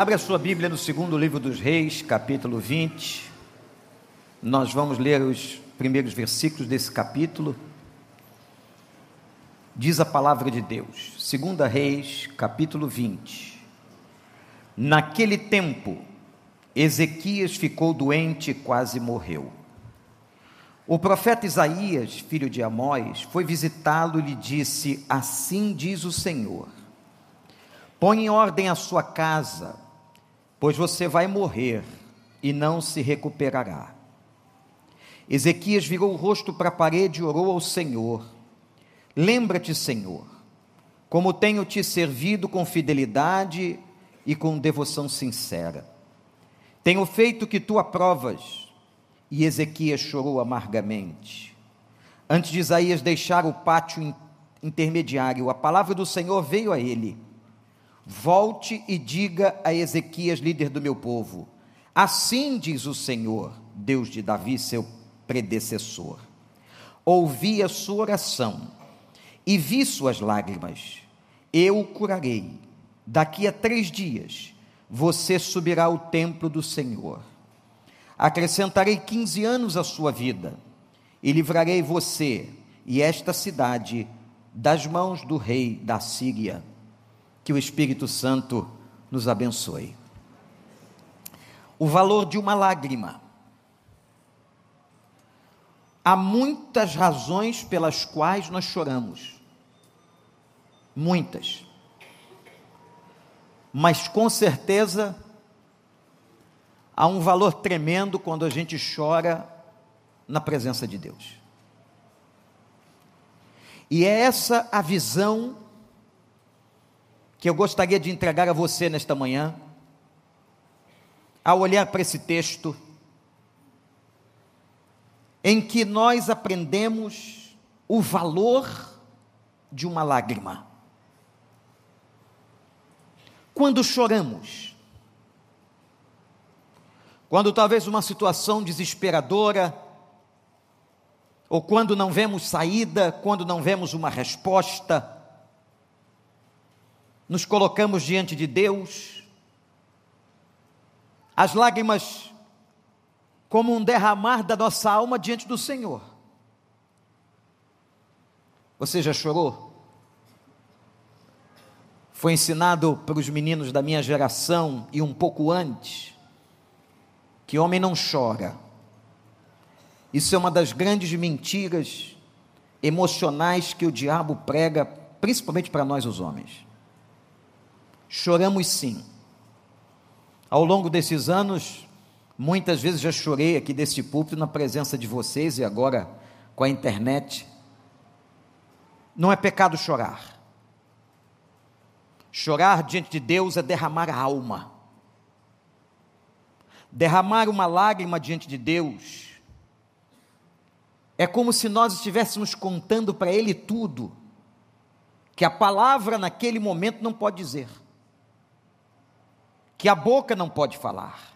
Abra sua Bíblia no segundo livro dos Reis, capítulo 20. Nós vamos ler os primeiros versículos desse capítulo. Diz a palavra de Deus, segunda Reis, capítulo 20. Naquele tempo, Ezequias ficou doente e quase morreu. O profeta Isaías, filho de Amós, foi visitá-lo e lhe disse: Assim diz o Senhor: Põe em ordem a sua casa, pois você vai morrer e não se recuperará. Ezequias virou o rosto para a parede e orou ao Senhor: Lembra-te, Senhor, como tenho te servido com fidelidade e com devoção sincera. Tenho feito o que tu aprovas e Ezequias chorou amargamente. Antes de Isaías deixar o pátio intermediário, a palavra do Senhor veio a ele: Volte e diga a Ezequias, líder do meu povo: Assim diz o Senhor, Deus de Davi, seu predecessor. Ouvi a sua oração e vi suas lágrimas. Eu o curarei. Daqui a três dias você subirá ao templo do Senhor Acrescentarei 15 anos à sua vida e livrarei você e esta cidade das mãos do rei da Síria. Que o Espírito Santo nos abençoe. O valor de uma lágrima. Há muitas razões pelas quais nós choramos. Muitas. Mas com certeza há um valor tremendo quando a gente chora na presença de Deus. E é essa a visão que eu gostaria de entregar a você nesta manhã, ao olhar para esse texto, em que nós aprendemos o valor de uma lágrima. Quando choramos, quando talvez uma situação desesperadora, ou quando não vemos saída, quando não vemos uma resposta, nos colocamos diante de Deus, as lágrimas, como um derramar da nossa alma diante do Senhor. Você já chorou? Foi ensinado para os meninos da minha geração e um pouco antes que homem não chora. Isso é uma das grandes mentiras emocionais que o diabo prega, principalmente para nós os homens. Choramos sim. Ao longo desses anos, muitas vezes já chorei aqui desse púlpito na presença de vocês e agora com a internet. Não é pecado chorar. Chorar diante de Deus é derramar a alma derramar uma lágrima diante de Deus, é como se nós estivéssemos contando para Ele tudo, que a palavra naquele momento não pode dizer, que a boca não pode falar.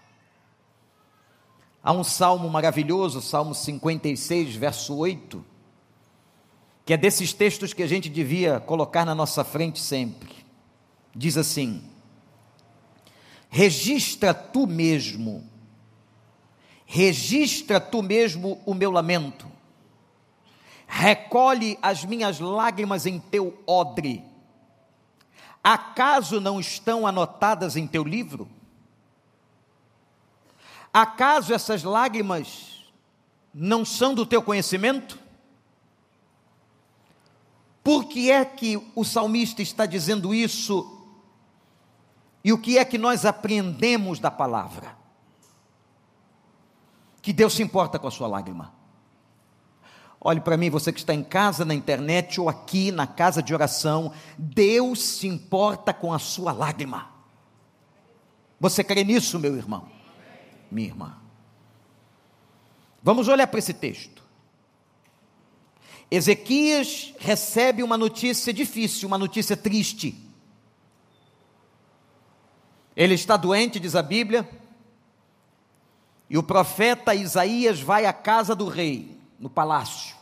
Há um salmo maravilhoso, Salmo 56, verso 8, que é desses textos que a gente devia colocar na nossa frente sempre. Diz assim: registra tu mesmo, registra tu mesmo o meu lamento, recolhe as minhas lágrimas em teu odre, acaso não estão anotadas em teu livro? Acaso essas lágrimas não são do teu conhecimento? Por que é que o salmista está dizendo isso e o que é que nós aprendemos da palavra? Que Deus se importa com a sua lágrima. Olhe para mim, você que está em casa, na internet ou aqui na casa de oração, Deus se importa com a sua lágrima. Você crê nisso, meu irmão? Minha irmã. Vamos olhar para esse texto. Ezequias recebe uma notícia difícil, uma notícia triste. Ele está doente, diz a Bíblia, e o profeta Isaías vai à casa do rei, no palácio.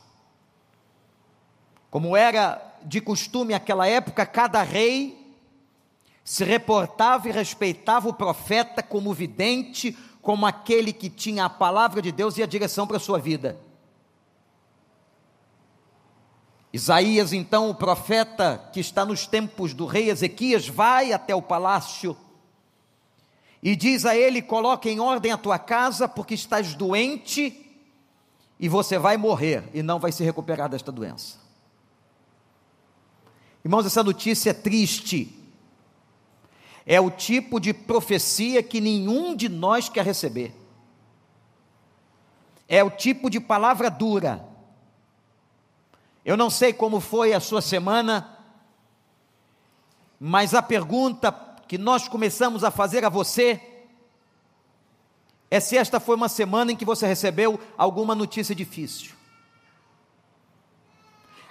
Como era de costume naquela época, cada rei se reportava e respeitava o profeta como vidente, como aquele que tinha a palavra de Deus e a direção para a sua vida. Isaías, então, o profeta que está nos tempos do rei Ezequias, vai até o palácio e diz a ele: Coloque em ordem a tua casa, porque estás doente e você vai morrer e não vai se recuperar desta doença. Irmãos, essa notícia é triste. É o tipo de profecia que nenhum de nós quer receber. É o tipo de palavra dura eu não sei como foi a sua semana, mas a pergunta que nós começamos a fazer a você é se esta foi uma semana em que você recebeu alguma notícia difícil.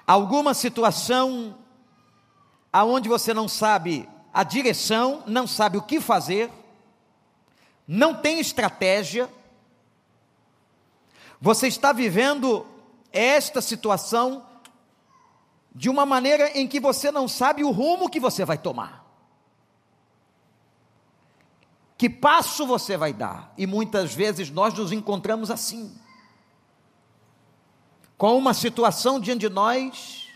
Alguma situação aonde você não sabe a direção, não sabe o que fazer, não tem estratégia. Você está vivendo esta situação de uma maneira em que você não sabe o rumo que você vai tomar. Que passo você vai dar? E muitas vezes nós nos encontramos assim, com uma situação diante de nós,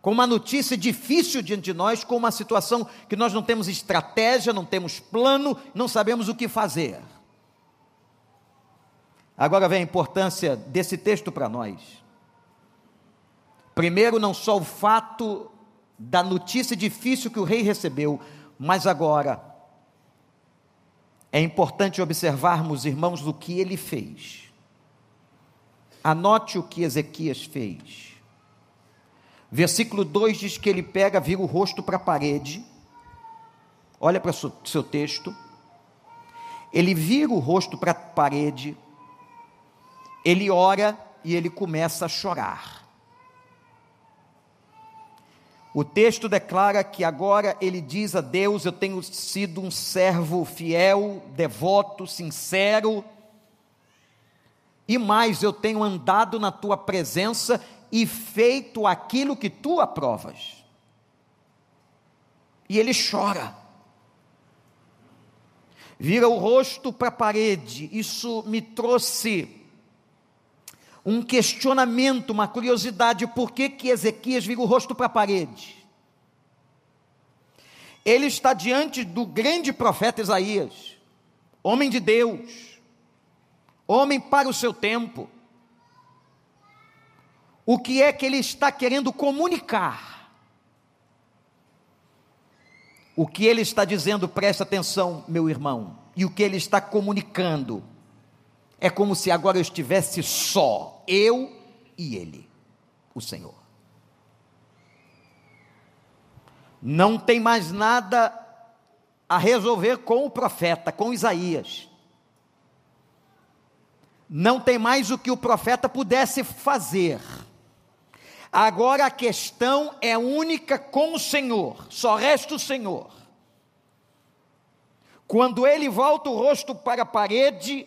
com uma notícia difícil diante de nós, com uma situação que nós não temos estratégia, não temos plano, não sabemos o que fazer. Agora vem a importância desse texto para nós. Primeiro, não só o fato da notícia difícil que o rei recebeu, mas agora é importante observarmos, irmãos, o que ele fez. Anote o que Ezequias fez. Versículo 2 diz que ele pega, vira o rosto para a parede. Olha para o seu texto. Ele vira o rosto para a parede. Ele ora e ele começa a chorar. O texto declara que agora ele diz a Deus: Eu tenho sido um servo fiel, devoto, sincero, e mais, eu tenho andado na tua presença e feito aquilo que tu aprovas. E ele chora, vira o rosto para a parede, isso me trouxe um questionamento, uma curiosidade, por que, que Ezequias vira o rosto para a parede? Ele está diante do grande profeta Isaías, homem de Deus, homem para o seu tempo. O que é que ele está querendo comunicar? O que ele está dizendo, presta atenção, meu irmão, e o que ele está comunicando é como se agora eu estivesse só, eu e ele, o Senhor. Não tem mais nada a resolver com o profeta, com Isaías. Não tem mais o que o profeta pudesse fazer. Agora a questão é única com o Senhor, só resta o Senhor. Quando ele volta o rosto para a parede,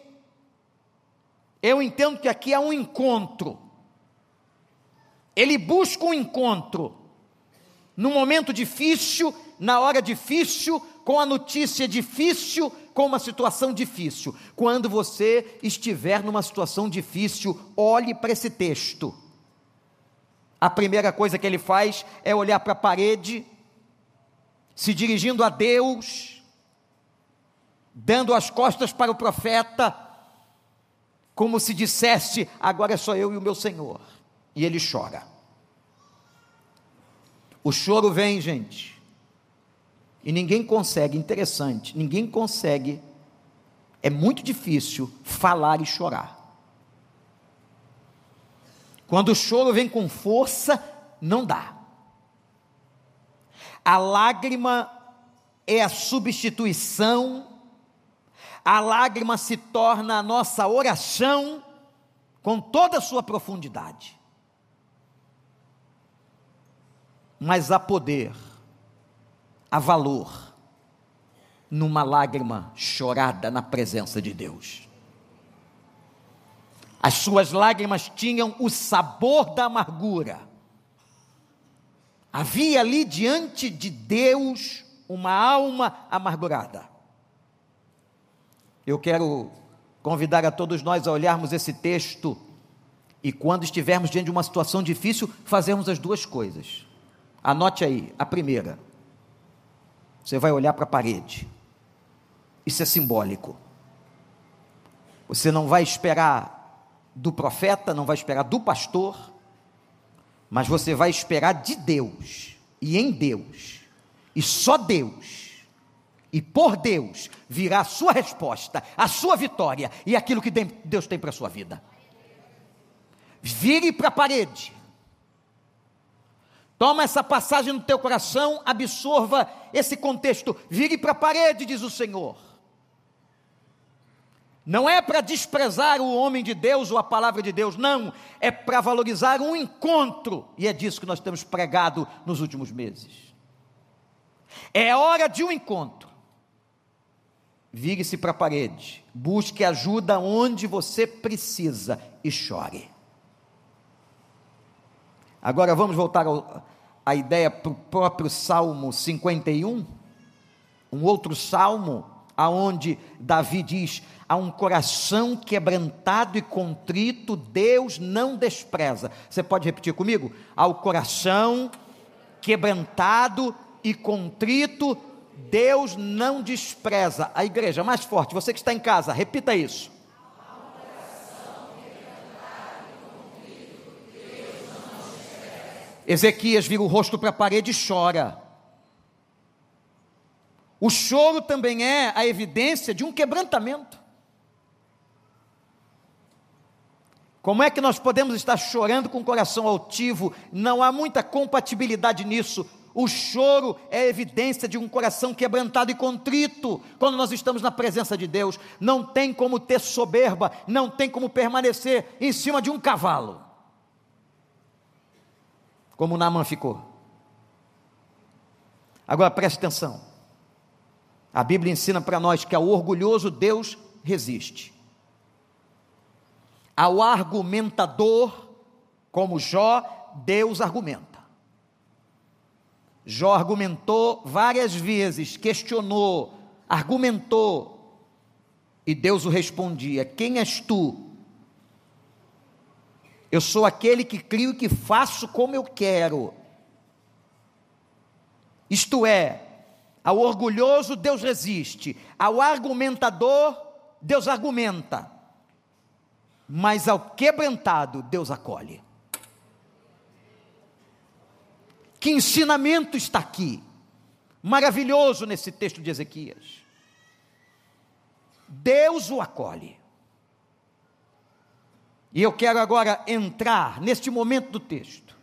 eu entendo que aqui há um encontro. Ele busca um encontro. No momento difícil, na hora difícil, com a notícia difícil, com uma situação difícil. Quando você estiver numa situação difícil, olhe para esse texto. A primeira coisa que ele faz é olhar para a parede, se dirigindo a Deus, dando as costas para o profeta, como se dissesse: agora é só eu e o meu Senhor. E ele chora. O choro vem, gente, e ninguém consegue, interessante, ninguém consegue, é muito difícil falar e chorar. Quando o choro vem com força, não dá. A lágrima é a substituição a lágrima se torna a nossa oração com toda a sua profundidade. Mas há poder, há valor numa lágrima chorada na presença de Deus. As suas lágrimas tinham o sabor da amargura. Havia ali diante de Deus uma alma amargurada. Eu quero convidar a todos nós a olharmos esse texto e, quando estivermos diante de uma situação difícil, fazermos as duas coisas. Anote aí, a primeira. Você vai olhar para a parede. Isso é simbólico. Você não vai esperar do profeta, não vai esperar do pastor, mas você vai esperar de Deus e em Deus. E só Deus e por Deus virá a sua resposta, a sua vitória e aquilo que Deus tem para a sua vida. Vire para a parede. Toma essa passagem no teu coração, absorva esse contexto. Vire para a parede, diz o Senhor. Não é para desprezar o homem de Deus ou a palavra de Deus, não. É para valorizar um encontro. E é disso que nós temos pregado nos últimos meses. É hora de um encontro. Vire-se para a parede. Busque ajuda onde você precisa e chore. Agora vamos voltar à ideia para o próprio Salmo 51, um outro salmo, aonde Davi diz: a um coração quebrantado e contrito, Deus não despreza. Você pode repetir comigo? Ao coração quebrantado e contrito, Deus não despreza. A igreja mais forte, você que está em casa, repita isso. Ezequias vira o rosto para a parede e chora. O choro também é a evidência de um quebrantamento. Como é que nós podemos estar chorando com o coração altivo? Não há muita compatibilidade nisso. O choro é evidência de um coração quebrantado e contrito. Quando nós estamos na presença de Deus, não tem como ter soberba, não tem como permanecer em cima de um cavalo como Naaman ficou. Agora preste atenção. A Bíblia ensina para nós que ao orgulhoso Deus resiste. Ao argumentador, como Jó, Deus argumenta. Jó argumentou várias vezes, questionou, argumentou, e Deus o respondia: Quem és tu eu sou aquele que crio e que faço como eu quero. Isto é, ao orgulhoso Deus resiste, ao argumentador Deus argumenta, mas ao quebrantado Deus acolhe. Que ensinamento está aqui, maravilhoso nesse texto de Ezequias. Deus o acolhe. E eu quero agora entrar neste momento do texto.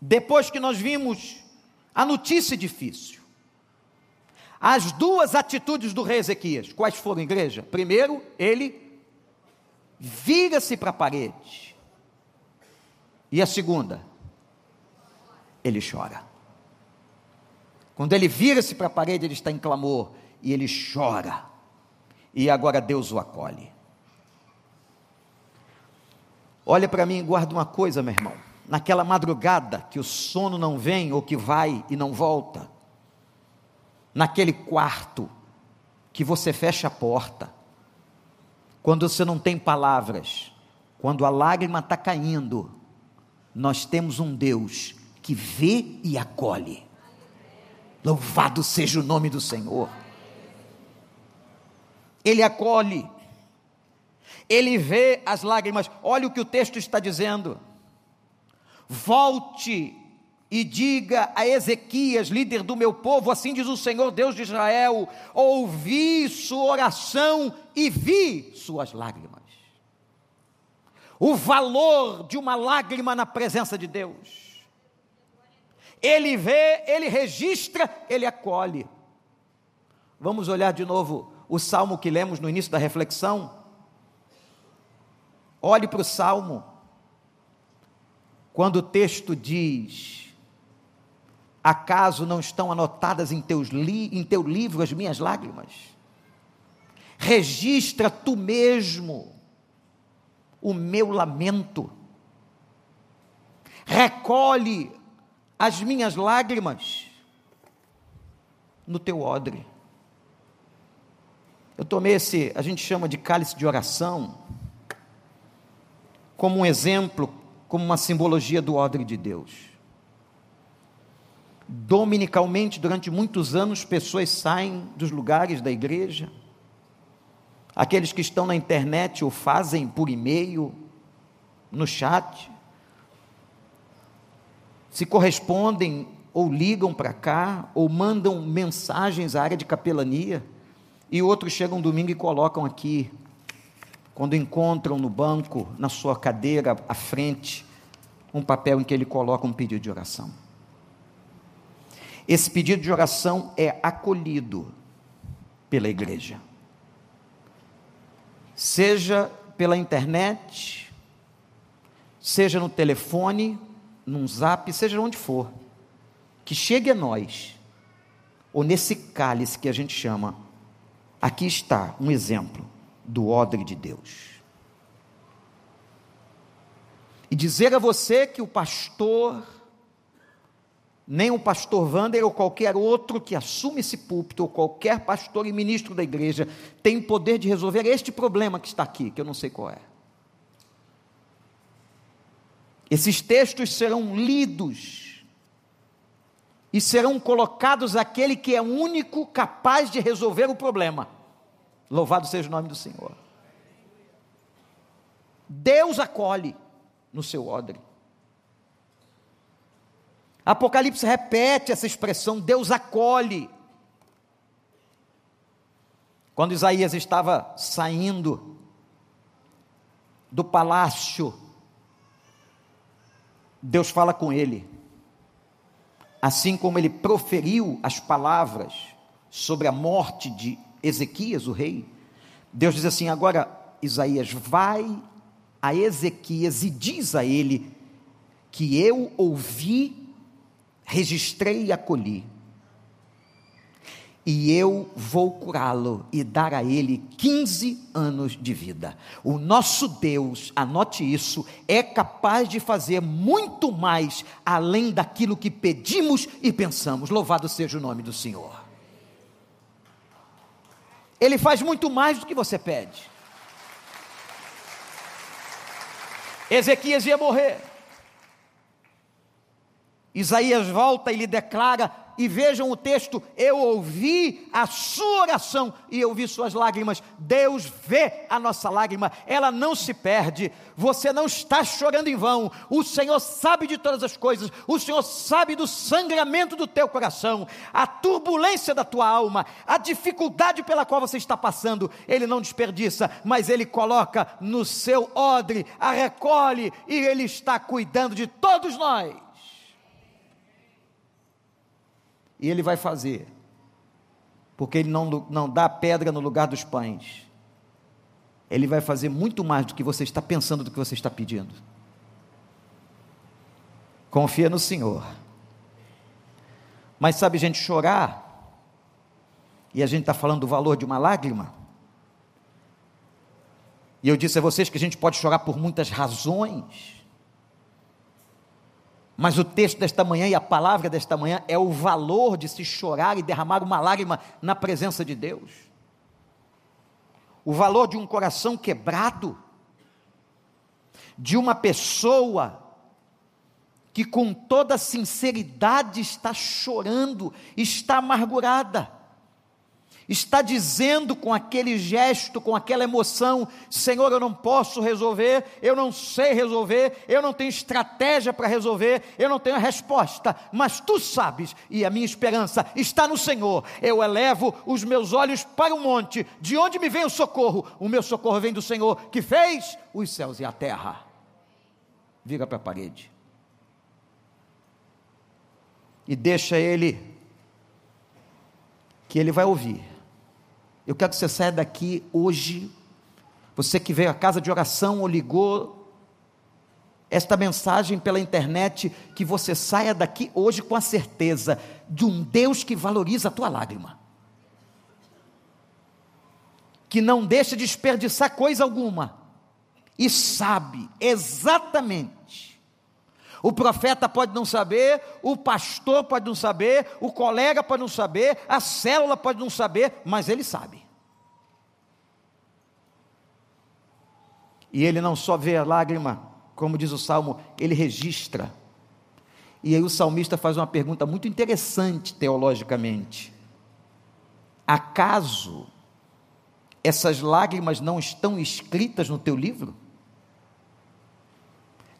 Depois que nós vimos a notícia difícil, as duas atitudes do rei Ezequias, quais foram, igreja? Primeiro, ele vira-se para a parede. E a segunda, ele chora. Quando ele vira-se para a parede, ele está em clamor e ele chora. E agora Deus o acolhe. Olha para mim e guarda uma coisa, meu irmão. Naquela madrugada que o sono não vem ou que vai e não volta, naquele quarto que você fecha a porta, quando você não tem palavras, quando a lágrima está caindo, nós temos um Deus que vê e acolhe. Louvado seja o nome do Senhor. Ele acolhe ele vê as lágrimas. Olha o que o texto está dizendo. Volte e diga a Ezequias, líder do meu povo, assim diz o Senhor Deus de Israel: ouvi sua oração e vi suas lágrimas. O valor de uma lágrima na presença de Deus. Ele vê, ele registra, ele acolhe. Vamos olhar de novo o salmo que lemos no início da reflexão. Olhe para o Salmo, quando o texto diz: Acaso não estão anotadas em, teus li, em teu livro as minhas lágrimas? Registra tu mesmo o meu lamento, recolhe as minhas lágrimas. no teu odre. Eu tomei esse, a gente chama de cálice de oração, como um exemplo, como uma simbologia do odre de Deus. Dominicalmente, durante muitos anos, pessoas saem dos lugares da igreja. Aqueles que estão na internet o fazem por e-mail, no chat, se correspondem ou ligam para cá, ou mandam mensagens à área de capelania, e outros chegam domingo e colocam aqui, quando encontram no banco, na sua cadeira à frente, um papel em que ele coloca um pedido de oração. Esse pedido de oração é acolhido pela igreja. Seja pela internet, seja no telefone, num zap, seja onde for, que chegue a nós, ou nesse cálice que a gente chama, aqui está um exemplo do odre de Deus. E dizer a você que o pastor, nem o pastor Wander ou qualquer outro que assume esse púlpito, ou qualquer pastor e ministro da igreja, tem o poder de resolver este problema que está aqui, que eu não sei qual é. Esses textos serão lidos e serão colocados aquele que é único capaz de resolver o problema. Louvado seja o nome do Senhor. Deus acolhe no seu odre. Apocalipse repete essa expressão: Deus acolhe. Quando Isaías estava saindo do palácio Deus fala com ele. Assim como ele proferiu as palavras sobre a morte de Ezequias, o rei, Deus diz assim: agora, Isaías, vai a Ezequias e diz a ele que eu ouvi, registrei e acolhi e eu vou curá-lo e dar a ele 15 anos de vida. O nosso Deus, anote isso, é capaz de fazer muito mais além daquilo que pedimos e pensamos. Louvado seja o nome do Senhor. Ele faz muito mais do que você pede. Ezequias ia morrer. Isaías volta e lhe declara e vejam o texto: eu ouvi a sua oração e eu vi suas lágrimas. Deus vê a nossa lágrima, ela não se perde. Você não está chorando em vão. O Senhor sabe de todas as coisas, o Senhor sabe do sangramento do teu coração, a turbulência da tua alma, a dificuldade pela qual você está passando. Ele não desperdiça, mas ele coloca no seu odre, a recolhe e ele está cuidando de todos nós. E ele vai fazer, porque ele não, não dá pedra no lugar dos pães. Ele vai fazer muito mais do que você está pensando, do que você está pedindo. Confia no Senhor. Mas sabe, gente, chorar, e a gente está falando do valor de uma lágrima. E eu disse a vocês que a gente pode chorar por muitas razões. Mas o texto desta manhã e a palavra desta manhã é o valor de se chorar e derramar uma lágrima na presença de Deus. O valor de um coração quebrado, de uma pessoa que com toda sinceridade está chorando, está amargurada está dizendo com aquele gesto, com aquela emoção: Senhor, eu não posso resolver, eu não sei resolver, eu não tenho estratégia para resolver, eu não tenho resposta, mas tu sabes, e a minha esperança está no Senhor. Eu elevo os meus olhos para o monte, de onde me vem o socorro? O meu socorro vem do Senhor que fez os céus e a terra. Vira para a parede. E deixa ele, que ele vai ouvir eu quero que você saia daqui hoje, você que veio à casa de oração ou ligou esta mensagem pela internet, que você saia daqui hoje com a certeza de um Deus que valoriza a tua lágrima. Que não deixa de desperdiçar coisa alguma e sabe exatamente O profeta pode não saber, o pastor pode não saber, o colega pode não saber, a célula pode não saber, mas ele sabe. E ele não só vê a lágrima, como diz o salmo, ele registra. E aí o salmista faz uma pergunta muito interessante teologicamente: Acaso essas lágrimas não estão escritas no teu livro?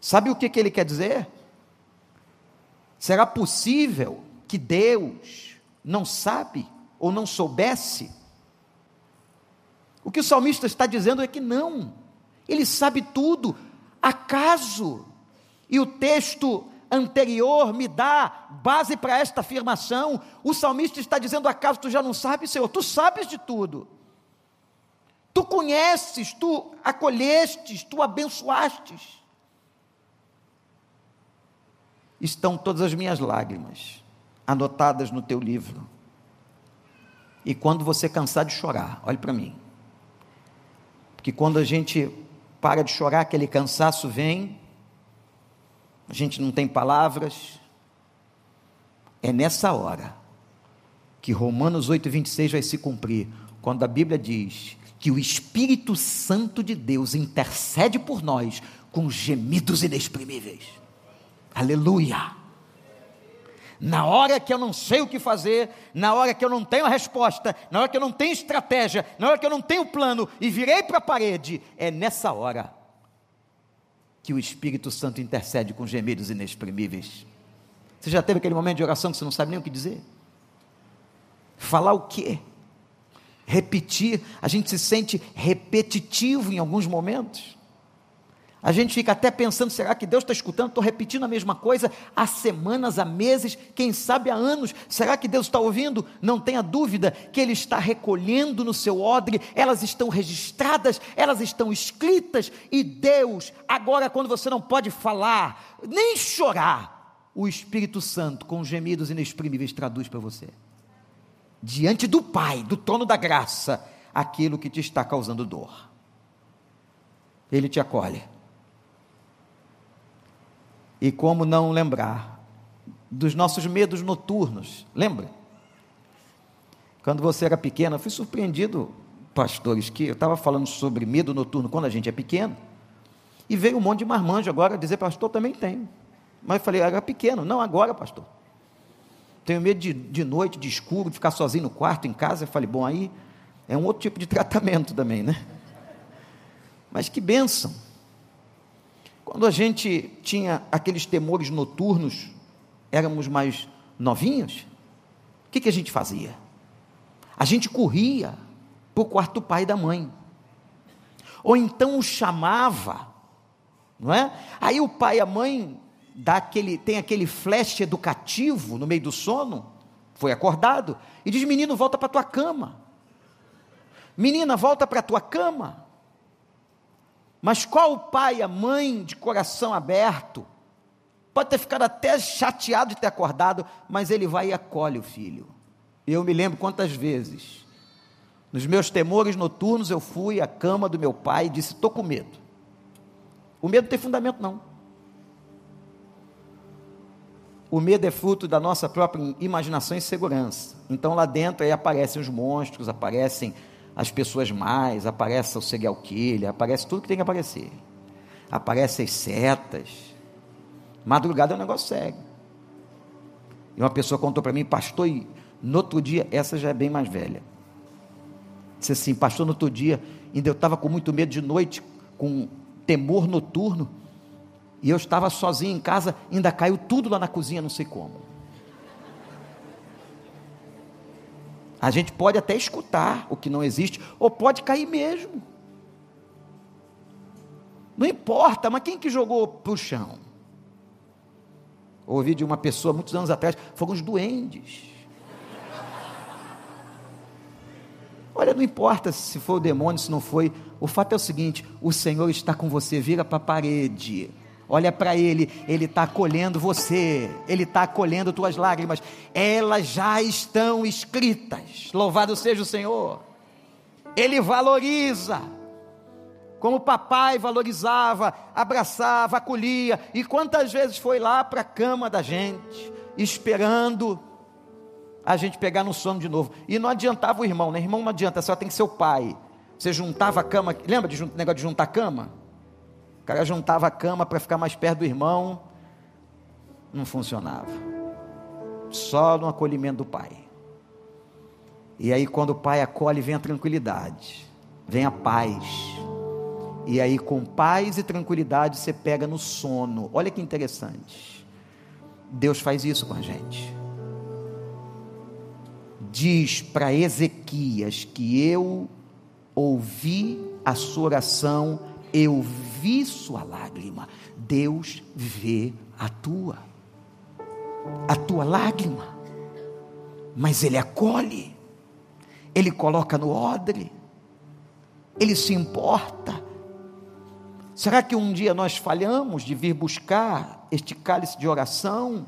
Sabe o que, que ele quer dizer? Será possível que Deus não sabe ou não soubesse? O que o salmista está dizendo é que não, ele sabe tudo, acaso? E o texto anterior me dá base para esta afirmação. O salmista está dizendo: acaso tu já não sabes, Senhor? Tu sabes de tudo. Tu conheces, tu acolhestes, tu abençoastes estão todas as minhas lágrimas anotadas no teu livro. E quando você cansar de chorar, olhe para mim. Porque quando a gente para de chorar, aquele cansaço vem, a gente não tem palavras. É nessa hora que Romanos 8:26 vai se cumprir, quando a Bíblia diz que o Espírito Santo de Deus intercede por nós com gemidos inexprimíveis. Aleluia. Na hora que eu não sei o que fazer, na hora que eu não tenho a resposta, na hora que eu não tenho estratégia, na hora que eu não tenho plano e virei para a parede, é nessa hora que o Espírito Santo intercede com gemidos inexprimíveis. Você já teve aquele momento de oração que você não sabe nem o que dizer? Falar o quê? Repetir, a gente se sente repetitivo em alguns momentos. A gente fica até pensando: será que Deus está escutando? Estou repetindo a mesma coisa há semanas, há meses, quem sabe há anos. Será que Deus está ouvindo? Não tenha dúvida que Ele está recolhendo no seu odre, elas estão registradas, elas estão escritas, e Deus, agora, quando você não pode falar, nem chorar, o Espírito Santo, com gemidos inexprimíveis, traduz para você. Diante do Pai, do trono da graça, aquilo que te está causando dor. Ele te acolhe e como não lembrar dos nossos medos noturnos? Lembra? Quando você era pequeno, eu fui surpreendido, pastores, que eu estava falando sobre medo noturno quando a gente é pequeno, e veio um monte de marmanjo agora dizer, pastor, também tenho. Mas eu falei, era pequeno. Não, agora, pastor. Tenho medo de, de noite, de escuro, de ficar sozinho no quarto, em casa. Eu falei, bom, aí é um outro tipo de tratamento também, né? Mas que bênção. Quando a gente tinha aqueles temores noturnos, éramos mais novinhos, o que, que a gente fazia? A gente corria para o quarto do pai e da mãe. Ou então o chamava, não é? Aí o pai e a mãe dá aquele, tem aquele flash educativo no meio do sono, foi acordado, e diz: Menino, volta para tua cama. Menina, volta para tua cama. Mas qual o pai, a mãe de coração aberto, pode ter ficado até chateado de ter acordado, mas ele vai e acolhe o filho. Eu me lembro quantas vezes, nos meus temores noturnos, eu fui à cama do meu pai e disse: Estou com medo. O medo não tem fundamento, não. O medo é fruto da nossa própria imaginação e segurança. Então lá dentro aí aparecem os monstros, aparecem as pessoas mais, aparece o serial killer, aparece tudo que tem que aparecer. Aparece as setas. Madrugada é um negócio sério. E uma pessoa contou para mim, pastor, e no outro dia, essa já é bem mais velha. Disse assim, pastor, no outro dia, ainda eu estava com muito medo de noite, com temor noturno, e eu estava sozinho em casa, ainda caiu tudo lá na cozinha, não sei como. A gente pode até escutar o que não existe, ou pode cair mesmo. Não importa, mas quem que jogou para o chão? Ouvi de uma pessoa muitos anos atrás, foram os duendes. Olha, não importa se foi o demônio, se não foi. O fato é o seguinte: o Senhor está com você, vira para a parede. Olha para ele, ele está acolhendo você, ele está acolhendo tuas lágrimas, elas já estão escritas. Louvado seja o Senhor. Ele valoriza como papai valorizava, abraçava, acolhia, e quantas vezes foi lá para a cama da gente, esperando a gente pegar no sono de novo. E não adiantava o irmão, né? Irmão não adianta, só tem que ser o pai. Você juntava a cama, lembra de negócio de juntar a cama? O cara juntava a cama para ficar mais perto do irmão, não funcionava. Só no acolhimento do pai. E aí, quando o pai acolhe, vem a tranquilidade, vem a paz. E aí, com paz e tranquilidade, você pega no sono. Olha que interessante. Deus faz isso com a gente. Diz para Ezequias que eu ouvi a sua oração, eu vi sua lágrima. Deus vê a tua, a tua lágrima, mas Ele acolhe, Ele coloca no odre, Ele se importa. Será que um dia nós falhamos de vir buscar este cálice de oração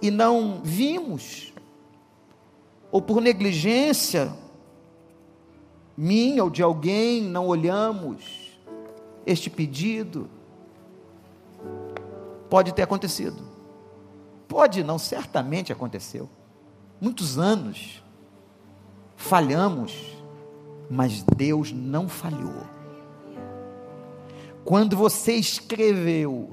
e não vimos? Ou por negligência minha ou de alguém, não olhamos este pedido? Pode ter acontecido. Pode não, certamente aconteceu. Muitos anos falhamos, mas Deus não falhou. Quando você escreveu,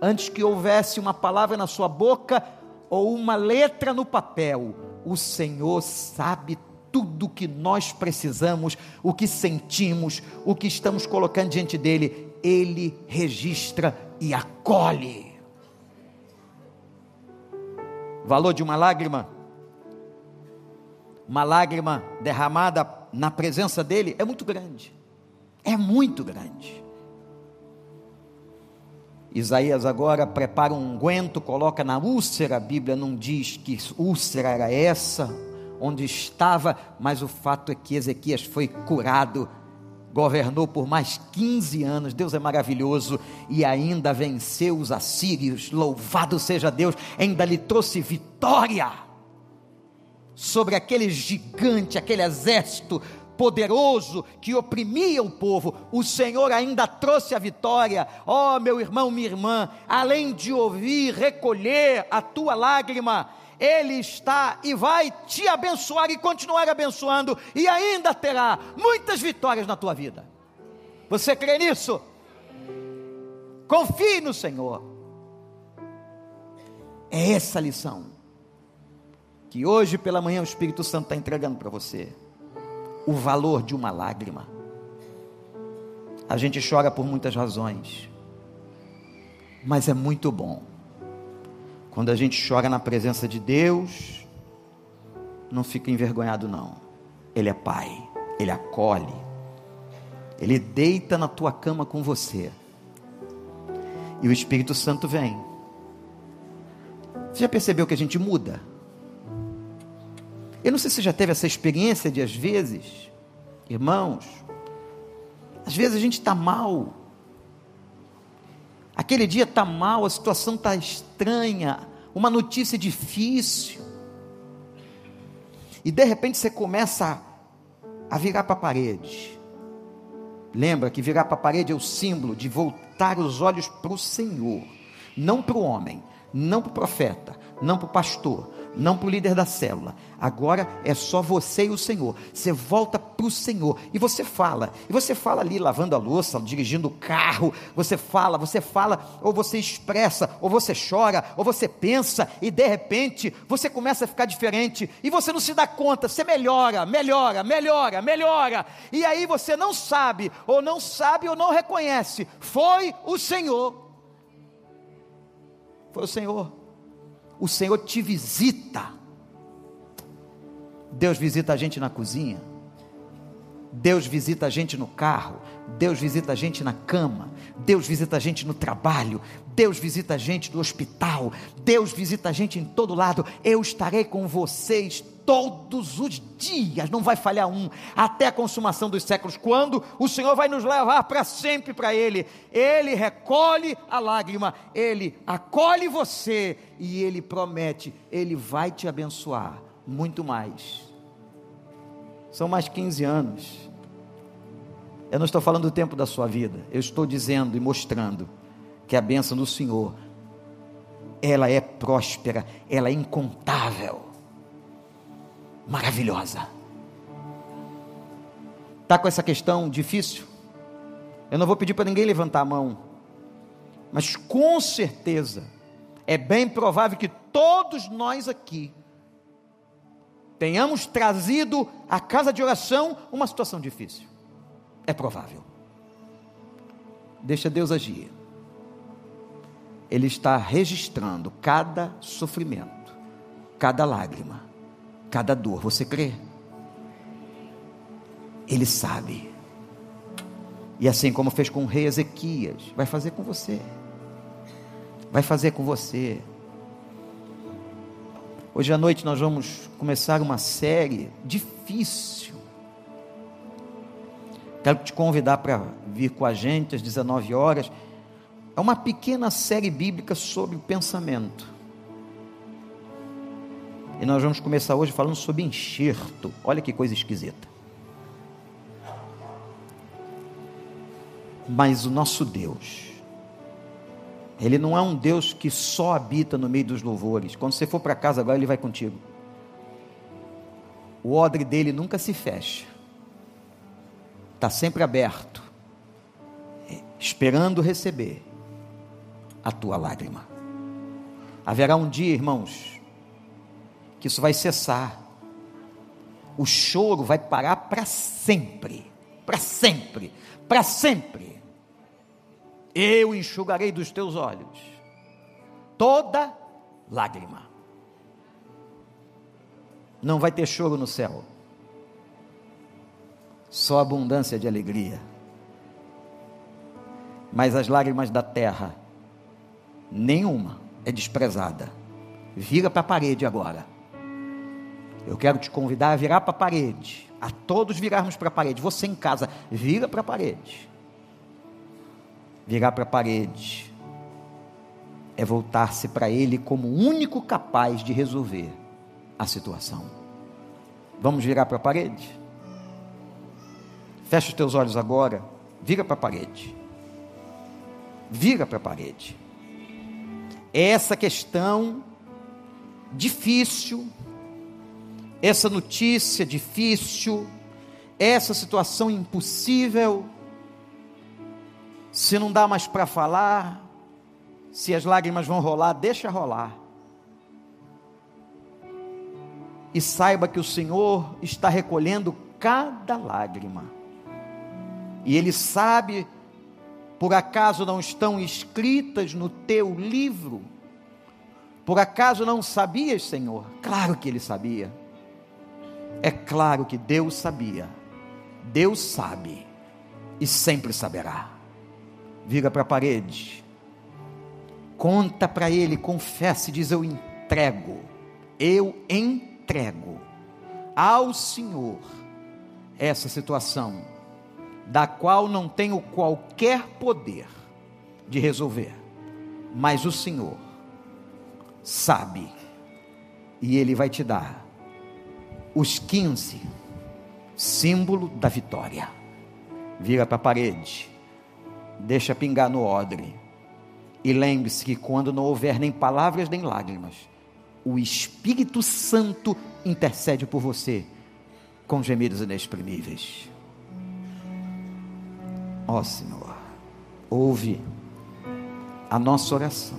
antes que houvesse uma palavra na sua boca ou uma letra no papel, o Senhor sabe tudo que nós precisamos, o que sentimos, o que estamos colocando diante dele, ele registra e acolhe. Valor de uma lágrima, uma lágrima derramada na presença dele é muito grande, é muito grande. Isaías agora prepara um unguento, coloca na úlcera, a Bíblia não diz que úlcera era essa, onde estava, mas o fato é que Ezequias foi curado, governou por mais 15 anos, Deus é maravilhoso, e ainda venceu os assírios, louvado seja Deus, ainda lhe trouxe vitória sobre aquele gigante, aquele exército poderoso que oprimia o povo, o Senhor ainda trouxe a vitória. Ó, oh, meu irmão, minha irmã, além de ouvir, recolher a tua lágrima, ele está e vai te abençoar e continuar abençoando, e ainda terá muitas vitórias na tua vida. Você crê nisso? Confie no Senhor. É essa a lição que hoje pela manhã o Espírito Santo está entregando para você o valor de uma lágrima. A gente chora por muitas razões, mas é muito bom quando a gente chora na presença de Deus. Não fica envergonhado, não. Ele é Pai, Ele acolhe, Ele deita na tua cama com você, e o Espírito Santo vem. Você já percebeu que a gente muda? Eu não sei se você já teve essa experiência de, às vezes, irmãos, às vezes a gente está mal, aquele dia está mal, a situação está estranha, uma notícia difícil, e de repente você começa a, a virar para a parede. Lembra que virar para a parede é o símbolo de voltar os olhos para o Senhor, não para o homem, não para o profeta, não para o pastor, não para o líder da célula. Agora é só você e o Senhor. Você volta para o Senhor e você fala. E você fala ali lavando a louça, dirigindo o carro. Você fala, você fala, ou você expressa, ou você chora, ou você pensa, e de repente você começa a ficar diferente. E você não se dá conta. Você melhora, melhora, melhora, melhora. E aí você não sabe, ou não sabe, ou não reconhece. Foi o Senhor. Foi o Senhor o Senhor te visita. Deus visita a gente na cozinha. Deus visita a gente no carro, Deus visita a gente na cama, Deus visita a gente no trabalho, Deus visita a gente no hospital, Deus visita a gente em todo lado. Eu estarei com vocês todos os dias, não vai falhar um, até a consumação dos séculos, quando o Senhor vai nos levar para sempre para Ele. Ele recolhe a lágrima, Ele acolhe você e Ele promete, Ele vai te abençoar muito mais. São mais 15 anos. Eu não estou falando do tempo da sua vida, eu estou dizendo e mostrando que a bênção do Senhor, ela é próspera, ela é incontável, maravilhosa. Está com essa questão difícil? Eu não vou pedir para ninguém levantar a mão, mas com certeza é bem provável que todos nós aqui tenhamos trazido à casa de oração uma situação difícil. É provável. Deixa Deus agir. Ele está registrando cada sofrimento, cada lágrima, cada dor. Você crê? Ele sabe. E assim como fez com o rei Ezequias, vai fazer com você. Vai fazer com você. Hoje à noite nós vamos começar uma série difícil. Quero te convidar para vir com a gente às 19 horas. É uma pequena série bíblica sobre o pensamento. E nós vamos começar hoje falando sobre enxerto. Olha que coisa esquisita. Mas o nosso Deus, Ele não é um Deus que só habita no meio dos louvores. Quando você for para casa agora, Ele vai contigo. O odre dele nunca se fecha, está sempre aberto, esperando receber a tua lágrima. Haverá um dia, irmãos, que isso vai cessar, o choro vai parar para sempre, para sempre, para sempre eu enxugarei dos teus olhos toda lágrima. Não vai ter choro no céu, só abundância de alegria. Mas as lágrimas da terra, nenhuma é desprezada. Vira para a parede agora. Eu quero te convidar a virar para a parede, a todos virarmos para a parede. Você em casa, vira para a parede virar para a parede, é voltar-se para Ele como único capaz de resolver a situação. Vamos virar para a parede? Fecha os teus olhos agora, vira para a parede. Vira para a parede. Essa questão difícil, essa notícia difícil, essa situação impossível, se não dá mais para falar, se as lágrimas vão rolar, deixa rolar. E saiba que o Senhor está recolhendo cada lágrima. E Ele sabe, por acaso não estão escritas no teu livro? Por acaso não sabias, Senhor? Claro que Ele sabia. É claro que Deus sabia. Deus sabe e sempre saberá vira para a parede, conta para ele, confessa e diz: Eu entrego, eu entrego ao Senhor essa situação, da qual não tenho qualquer poder de resolver, mas o Senhor sabe, e Ele vai te dar os 15, símbolo da vitória. Vira para a parede deixa pingar no odre. E lembre-se que quando não houver nem palavras nem lágrimas, o Espírito Santo intercede por você com gemidos inexprimíveis. Ó Senhor, ouve a nossa oração.